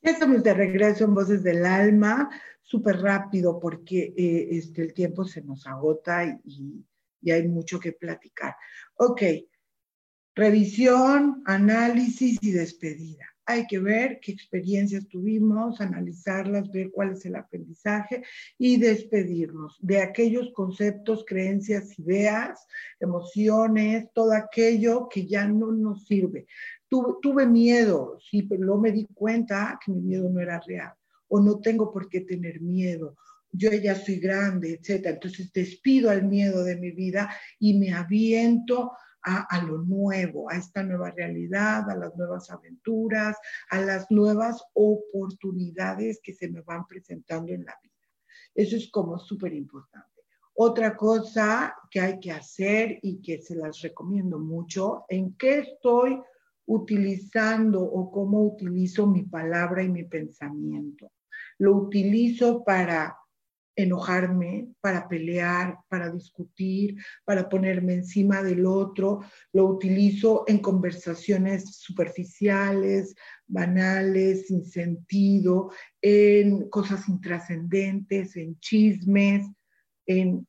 Ya estamos de regreso en Voces del Alma, súper rápido porque eh, este, el tiempo se nos agota y, y hay mucho que platicar. Ok, revisión, análisis y despedida hay que ver qué experiencias tuvimos, analizarlas, ver cuál es el aprendizaje y despedirnos de aquellos conceptos, creencias, ideas, emociones, todo aquello que ya no nos sirve. Tuve, miedo, sí, pero luego me di cuenta que mi miedo no era real o no tengo por qué tener miedo yo ya soy grande, etc. Entonces despido al miedo de mi vida y me aviento a, lo nuevo, a esta nueva realidad, a las nuevas aventuras, a las nuevas oportunidades que se me van presentando en la vida. Eso es como súper importante. Otra cosa que hay que hacer y que se las recomiendo mucho, en qué estoy utilizando o cómo utilizo mi palabra y mi pensamiento. Lo utilizo para enojarme, para pelear, para discutir, para ponerme encima del otro. Lo utilizo en conversaciones superficiales, banales, sin sentido, en cosas intrascendentes, en chismes, en,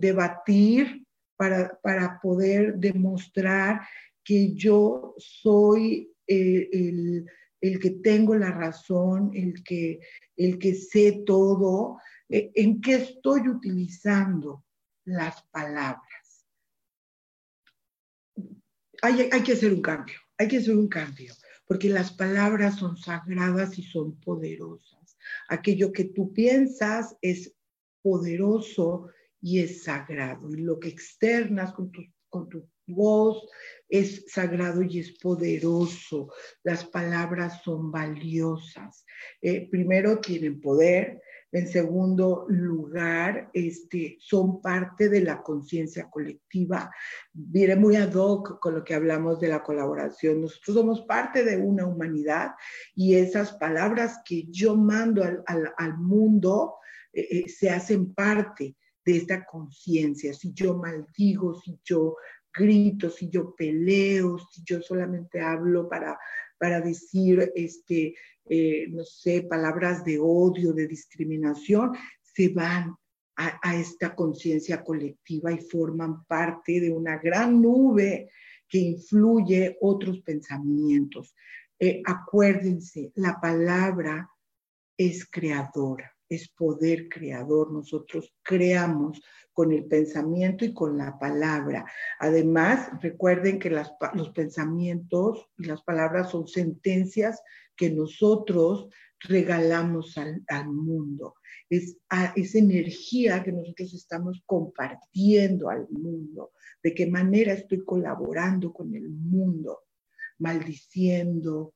debatir para, para, poder demostrar que yo soy eh, el el que tengo la razón, el que, el que sé todo, eh, en qué estoy utilizando las palabras. Hay, hay, que hacer un cambio, hay que hacer un cambio, porque las palabras son sagradas y son poderosas. Aquello que tú piensas es poderoso y es sagrado, y lo que externas con tu, con tu voz es sagrado y es poderoso. Las palabras son valiosas. Eh, primero, tienen poder. En segundo lugar, este, son parte de la conciencia colectiva. Viene muy ad hoc con lo que hablamos de la colaboración. Nosotros somos parte de una humanidad y esas palabras que yo mando al, mundo eh, eh, se hacen parte de esta conciencia. Si yo maldigo, si yo grito, si yo peleo, si yo solamente hablo para, para decir, este, eh, no sé, palabras de odio, de discriminación, se van a, esta conciencia colectiva y forman parte de una gran nube que influye otros pensamientos. Eh, acuérdense, la palabra es creadora, es poder creador. Nosotros creamos con el pensamiento y con la palabra. Además, recuerden que los pensamientos y las palabras son sentencias que nosotros regalamos al, mundo. Es esa energía que nosotros estamos compartiendo al mundo. De qué manera estoy colaborando con el mundo, maldiciendo,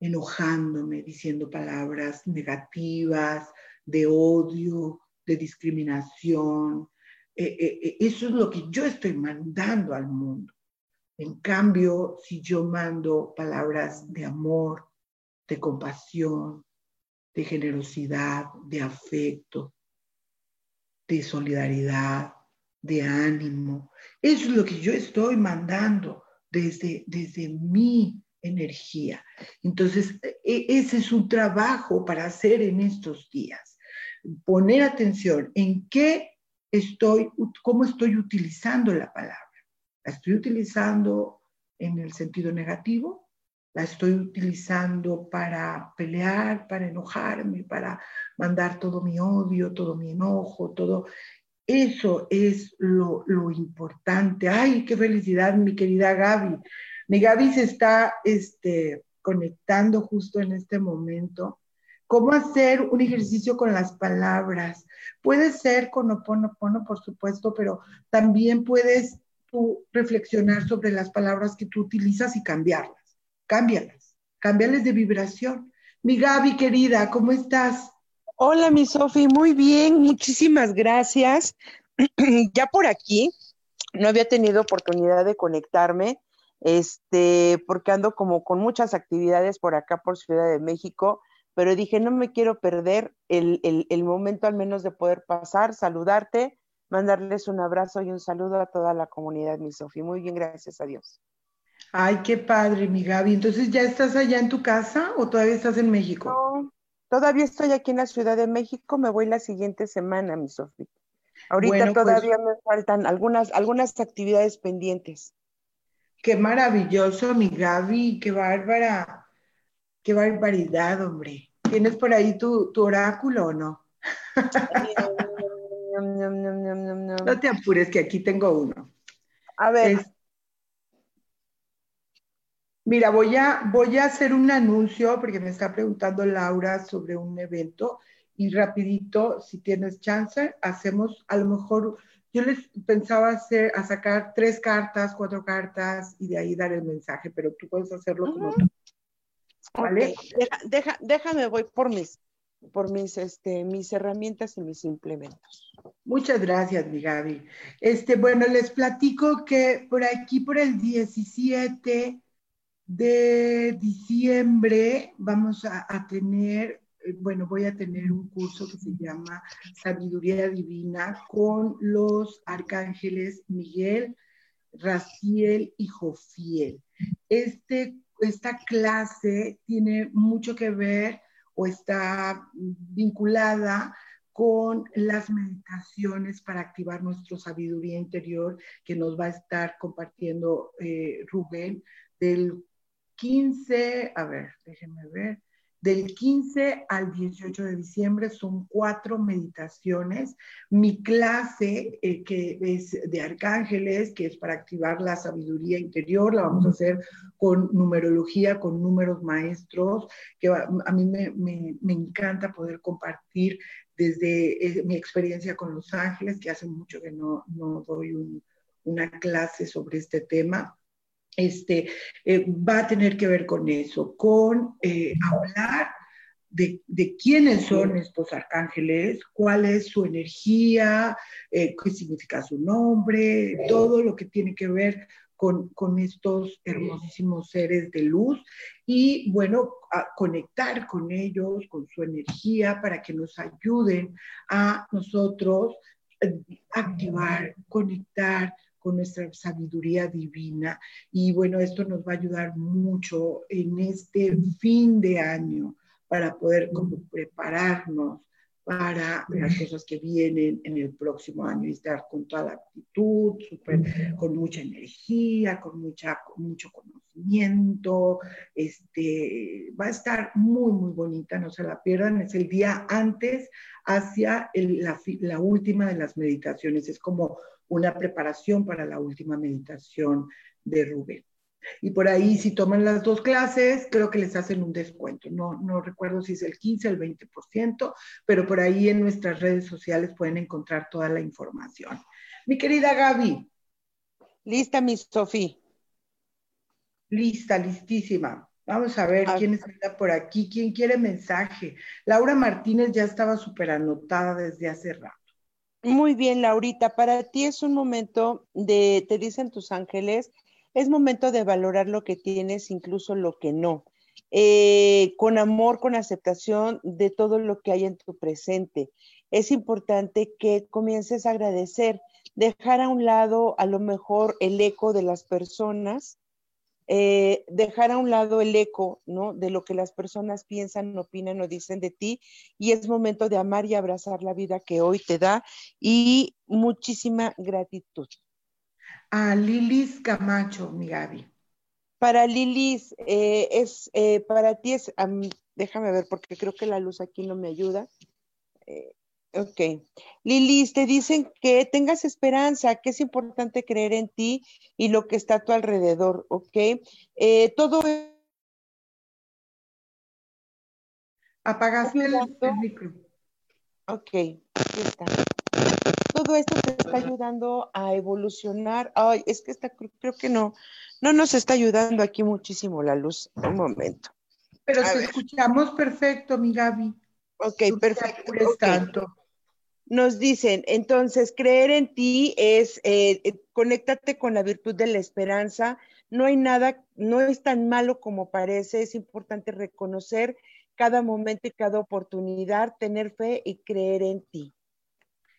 enojándome, diciendo palabras negativas, de odio, de discriminación. Eh, eh, eh, eso es lo que yo estoy mandando al mundo. En cambio, si yo mando palabras de amor, de compasión, de generosidad, de afecto, de solidaridad, de ánimo. Eso es lo que yo estoy mandando desde, desde mi energía. Entonces, e, ese es un trabajo para hacer en estos días. Poner atención en qué estoy, cómo estoy utilizando la palabra. ¿La estoy utilizando en el sentido negativo la estoy utilizando para pelear, para enojarme, para mandar todo mi odio, todo mi enojo, todo. Eso es lo, importante. Ay, qué felicidad, mi querida Gaby. Mi Gaby se está este, conectando justo en este momento. ¿Cómo hacer un ejercicio con las palabras? Puede ser con oponopono, por supuesto, pero también puedes tú reflexionar sobre las palabras que tú utilizas y cambiarlas cámbialas, cámbiales de vibración. Mi Gaby querida, ¿cómo estás? Hola, mi Sofi, muy bien, muchísimas gracias. ya por aquí, no había tenido oportunidad de conectarme, este, porque ando como con muchas actividades por acá, por Ciudad de México, pero dije, no me quiero perder el, el momento al menos de poder pasar, saludarte, mandarles un abrazo y un saludo a toda la comunidad, mi Sofi. Muy bien, gracias a Dios. Ay, qué padre, mi Gaby. Entonces, ¿ya estás allá en tu casa o todavía estás en México? No, todavía estoy aquí en la Ciudad de México. Me voy la siguiente semana, mi Sofía. Ahorita pues todavía me faltan algunas, algunas actividades pendientes. Qué maravilloso, mi Gaby. Qué bárbara. Qué barbaridad, hombre. ¿Tienes por ahí tu, oráculo o no? no te apures, que aquí tengo uno. A ver. Mira, voy a, voy a hacer un anuncio porque me está preguntando Laura sobre un evento y rapidito, si tienes chance, hacemos a lo mejor, yo les pensaba hacer, a sacar tres cartas, cuatro cartas y de ahí dar el mensaje, pero tú puedes hacerlo como tú. ¿Vale? Deja, déjame, voy por mis, por mis, este, mis herramientas y mis implementos. Muchas gracias, mi Gaby. Este, bueno, les platico que por aquí, por el 17 de diciembre vamos a, tener, eh, bueno, voy a tener un curso que se llama Sabiduría Divina con los arcángeles Miguel, Raciel y Jofiel. Este, esta clase tiene mucho que ver o está vinculada con las meditaciones para activar nuestra sabiduría interior que nos va a estar compartiendo eh, Rubén del 15, a ver, déjenme ver, del 15 al 18 de diciembre son cuatro meditaciones. Mi clase, eh, que es de arcángeles, que es para activar la sabiduría interior, la vamos a hacer con numerología, con números maestros, que a, mí me, encanta poder compartir desde eh, mi experiencia con los ángeles, que hace mucho que no, doy una clase sobre este tema este, eh, va a tener que ver con eso, con eh, hablar de, quiénes son estos arcángeles, cuál es su energía, eh, qué significa su nombre, todo lo que tiene que ver con, con, estos hermosísimos seres de luz y bueno, a conectar con ellos, con su energía para que nos ayuden a nosotros activar, conectar con nuestra sabiduría divina. Y bueno, esto nos va a ayudar mucho en este fin de año para poder como prepararnos para las cosas que vienen en el próximo año y estar con toda la actitud, con mucha energía, con, mucha, mucho conocimiento. Este, va a estar muy, muy bonita, no se la pierdan. Es el día antes hacia la, la última de las meditaciones. Es como una preparación para la última meditación de Rubén. Y por ahí, si toman las dos clases, creo que les hacen un descuento. No, no recuerdo si es el 15 o el 20%, pero por ahí en nuestras redes sociales pueden encontrar toda la información. Mi querida Gaby. Lista, mi Sofía. Lista, listísima. Vamos a ver quién está por aquí, quién quiere mensaje. Laura Martínez ya estaba súper anotada desde hace rato. Muy bien, Laurita, para ti es un momento de, te dicen tus ángeles, es momento de valorar lo que tienes, incluso lo que no. Eh, con amor, con aceptación de todo lo que hay en tu presente. Es importante que comiences a agradecer, dejar a un lado a lo mejor el eco de las personas, eh, dejar a un lado el eco, ¿no? De lo que las personas piensan, opinan o dicen de ti. Y es momento de amar y abrazar la vida que hoy te da y muchísima gratitud a Lilis Camacho, mi Gaby. Para Lilis, eh, es, eh, para ti es, déjame ver porque creo que la luz aquí no me ayuda. Eh, ok. Lilis, te dicen que tengas esperanza, que es importante creer en ti y lo que está a tu alrededor, ¿ok? todo Apagaste el, micro. Ok, está todo esto te está ayudando a evolucionar. Ay, es que está, creo que no, no nos está ayudando aquí muchísimo la luz. Un momento. Pero te escuchamos perfecto, mi Gaby. Ok, perfecto. Nos dicen, entonces, creer en ti es, eh, eh, conéctate con la virtud de la esperanza. No hay nada, no es tan malo como parece. Es importante reconocer cada momento y cada oportunidad, tener fe y creer en ti.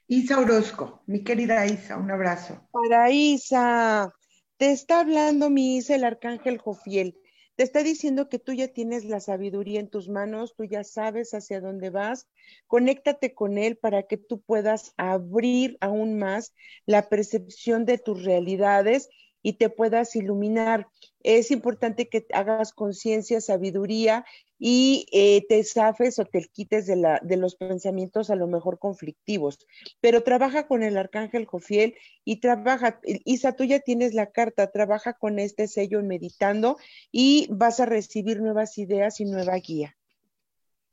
Isa Orozco, mi querida Isa, un abrazo. Para Isa, te está hablando mi Isa, el arcángel Jofiel. Te está diciendo que tú ya tienes la sabiduría en tus manos, tú ya sabes hacia dónde vas. Conéctate con él para que tú puedas abrir aún más la percepción de tus realidades y te puedas iluminar. Es importante que hagas conciencia, sabiduría y eh, te zafes o te quites de, la, de los pensamientos a lo mejor conflictivos. Pero trabaja con el arcángel Jofiel y trabaja, Isa, tú ya tienes la carta, trabaja con este sello meditando y vas a recibir nuevas ideas y nueva guía.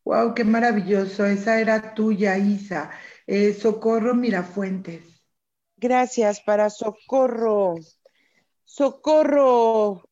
Wow, qué maravilloso. Esa era tuya, Isa. Eh, Socorro Mirafuentes. Gracias para Socorro. Socorro,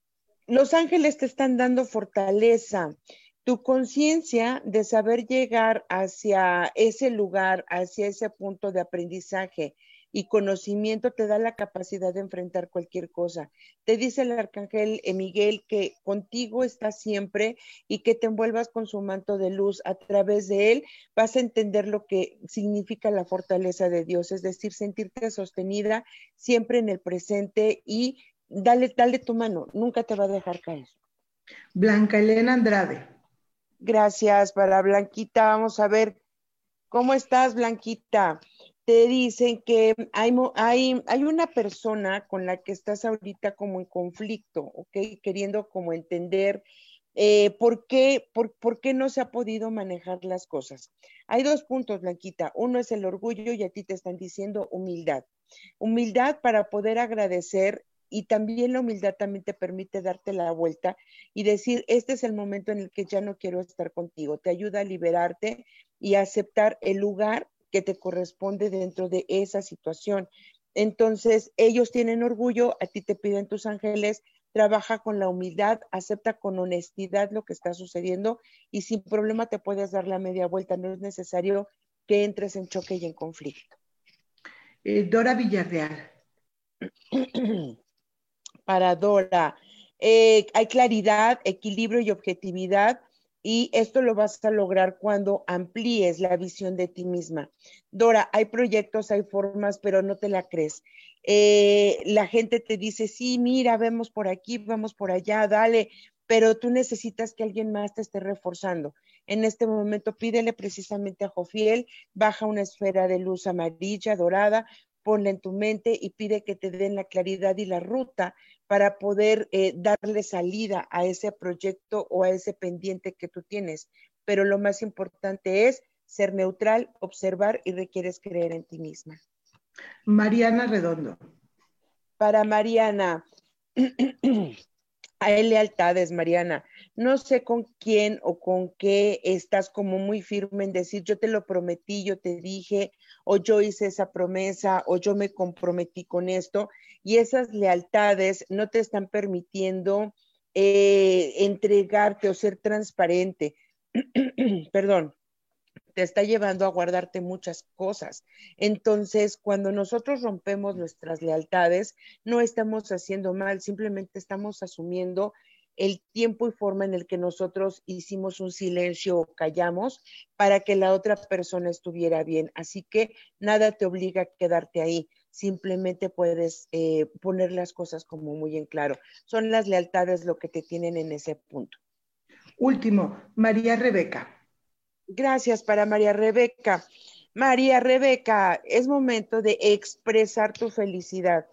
los ángeles te están dando fortaleza. Tu conciencia de saber llegar hacia ese lugar, hacia ese punto de aprendizaje y conocimiento te da la capacidad de enfrentar cualquier cosa. Te dice el arcángel Miguel que contigo está siempre y que te envuelvas con su manto de luz. A través de él vas a entender lo que significa la fortaleza de Dios, es decir, sentirte sostenida siempre en el presente y dale, dale tu mano, nunca te va a dejar caer. Blanca Elena Andrade. Gracias para Blanquita. Vamos a ver, ¿cómo estás, Blanquita? Te dicen que hay, hay, hay una persona con la que estás ahorita como en conflicto, ¿ok? Queriendo como entender eh, ¿por, qué, por, por, qué no se ha podido manejar las cosas. Hay dos puntos, Blanquita. Uno es el orgullo y a ti te están diciendo humildad. Humildad para poder agradecer y también la humildad también te permite darte la vuelta y decir, este es el momento en el que ya no quiero estar contigo. Te ayuda a liberarte y a aceptar el lugar que te corresponde dentro de esa situación. Entonces, ellos tienen orgullo, a ti te piden tus ángeles, trabaja con la humildad, acepta con honestidad lo que está sucediendo y sin problema te puedes dar la media vuelta. No es necesario que entres en choque y en conflicto. Eh, Dora Villarreal. para Dora. Eh, hay claridad, equilibrio y objetividad. y esto lo vas a lograr cuando amplíes la visión de ti misma. Dora, hay proyectos, hay formas, pero no te la crees. Eh, la gente te dice, sí, mira, vemos por aquí, vamos por allá, dale, pero tú necesitas que alguien más te esté reforzando. En este momento pídele precisamente a Jofiel, baja una esfera de luz amarilla, dorada, ponla en tu mente y pide que te den la claridad y la ruta para poder eh, darle salida a ese proyecto o a ese pendiente que tú tienes. Pero lo más importante es ser neutral, observar y requieres creer en ti misma. Mariana Redondo. Para Mariana, hay lealtades, Mariana. No sé con quién o con qué estás como muy firme en decir, yo te lo prometí, yo te dije, o yo hice esa promesa, o yo me comprometí con esto, y esas lealtades no te están permitiendo eh, entregarte o ser transparente. Perdón, te está llevando a guardarte muchas cosas. Entonces, cuando nosotros rompemos nuestras lealtades, no estamos haciendo mal, simplemente estamos asumiendo el tiempo y forma en el que nosotros hicimos un silencio o callamos para que la otra persona estuviera bien. Así que nada te obliga a quedarte ahí, simplemente puedes eh, poner las cosas como muy en claro. Son las lealtades lo que te tienen en ese punto. Último, María Rebeca. Gracias para María Rebeca. María Rebeca, es momento de expresar tu felicidad.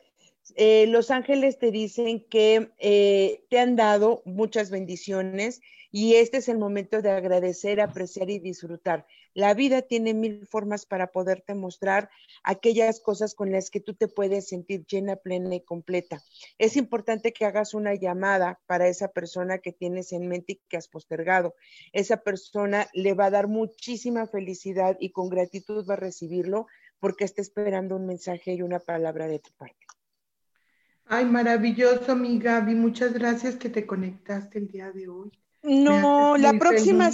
Eh, los ángeles te dicen que eh, te han dado muchas bendiciones y este es el momento de agradecer, apreciar y disfrutar. La vida tiene mil formas para poderte mostrar aquellas cosas con las que tú te puedes sentir llena, plena y completa. Es importante que hagas una llamada para esa persona que tienes en mente y que has postergado. Esa persona le va a dar muchísima felicidad y con gratitud va a recibirlo porque está esperando un mensaje y una palabra de tu parte. Ay, maravilloso, mi Gaby. Muchas gracias que te conectaste el día de hoy. No, la próxima,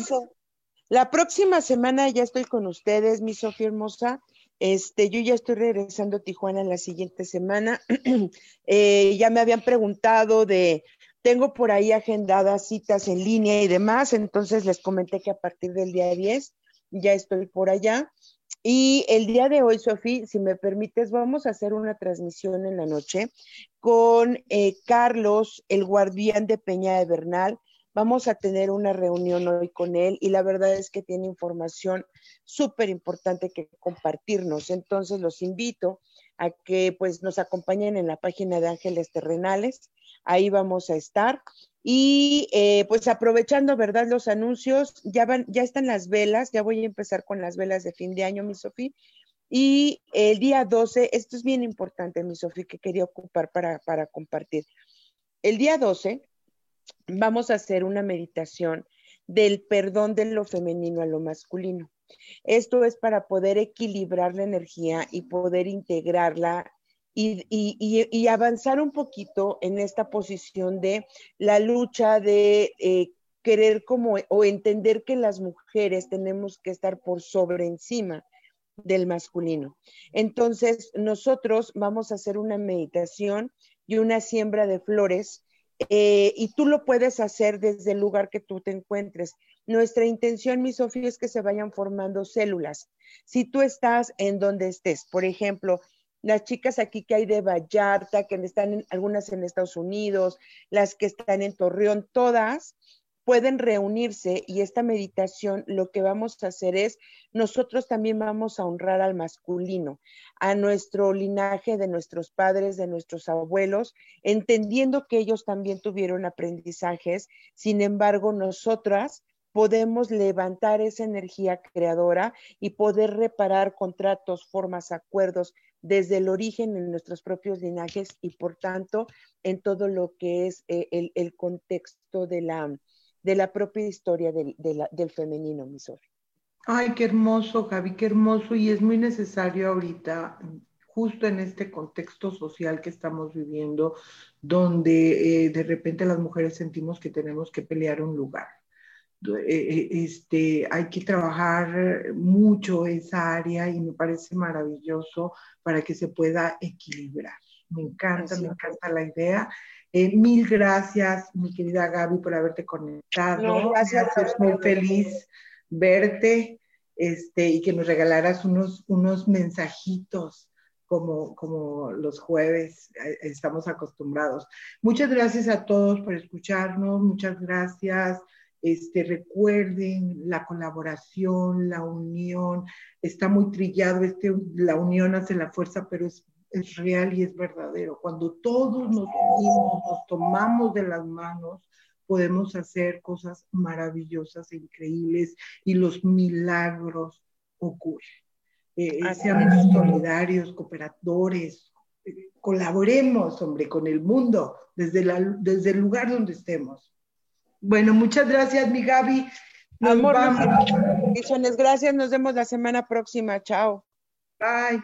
la próxima semana ya estoy con ustedes, mi Sofía hermosa. Este, yo ya estoy regresando a Tijuana la siguiente semana. Eh, ya me habían preguntado de, tengo por ahí agendadas citas en línea y demás, entonces les comenté que a partir del día 10 ya estoy por allá. Y el día de hoy, Sofía, si me permites, vamos a hacer una transmisión en la noche con eh, Carlos, el guardián de Peña de Bernal. Vamos a tener una reunión hoy con él y la verdad es que tiene información súper importante que compartirnos. Entonces los invito a que pues nos acompañen en la página de Ángeles Terrenales. Ahí vamos a estar. Y eh, pues aprovechando, ¿verdad? Los anuncios, ya van, ya están las velas, ya voy a empezar con las velas de fin de año, mi Sofía. Y el día 12, esto es bien importante, mi Sofía, que quería ocupar para, para compartir. El día 12 vamos a hacer una meditación del perdón de lo femenino a lo masculino. Esto es para poder equilibrar la energía y poder integrarla y, avanzar un poquito en esta posición de la lucha de eh, querer como o entender que las mujeres tenemos que estar por sobre encima del masculino. Entonces, nosotros vamos a hacer una meditación y una siembra de flores eh, y tú lo puedes hacer desde el lugar que tú te encuentres. Nuestra intención, mi Sofía, es que se vayan formando células. Si tú estás en donde estés, por ejemplo, las chicas aquí que hay de Vallarta, que están algunas en Estados Unidos, las que están en Torreón, todas pueden reunirse y esta meditación lo que vamos a hacer es, nosotros también vamos a honrar al masculino, a nuestro linaje de nuestros padres, de nuestros abuelos, entendiendo que ellos también tuvieron aprendizajes, sin embargo, nosotras podemos levantar esa energía creadora y poder reparar contratos, formas, acuerdos desde el origen en nuestros propios linajes y por tanto en todo lo que es eh, el contexto de la, de la propia historia del, del femenino, mi. Ay, qué hermoso, Javi, qué hermoso. Y es muy necesario ahorita, justo en este contexto social que estamos viviendo, donde eh, de repente las mujeres sentimos que tenemos que pelear un lugar. Eh, eh, este, hay que trabajar mucho esa área y me parece maravilloso para que se pueda equilibrar. Me encanta, me encanta la idea Eh, mil gracias, mi querida Gaby, por haberte conectado. gracias. Es muy feliz verte este, y que nos regalaras unos, unos mensajitos como, como los jueves estamos acostumbrados. Muchas gracias a todos por escucharnos, muchas gracias. Este, recuerden la colaboración, la unión, está muy trillado, este, la unión hace la fuerza, pero es, es real y es verdadero. Cuando todos nos unimos, nos tomamos de las manos, podemos hacer cosas maravillosas e increíbles y los milagros ocurren. Eh, seamos solidarios, cooperadores, eh, colaboremos, hombre, con el mundo desde, la, desde el lugar donde estemos. Bueno, muchas gracias, mi Gaby. Nos Amor, gracias. Nos vemos la semana próxima. Chao. Bye.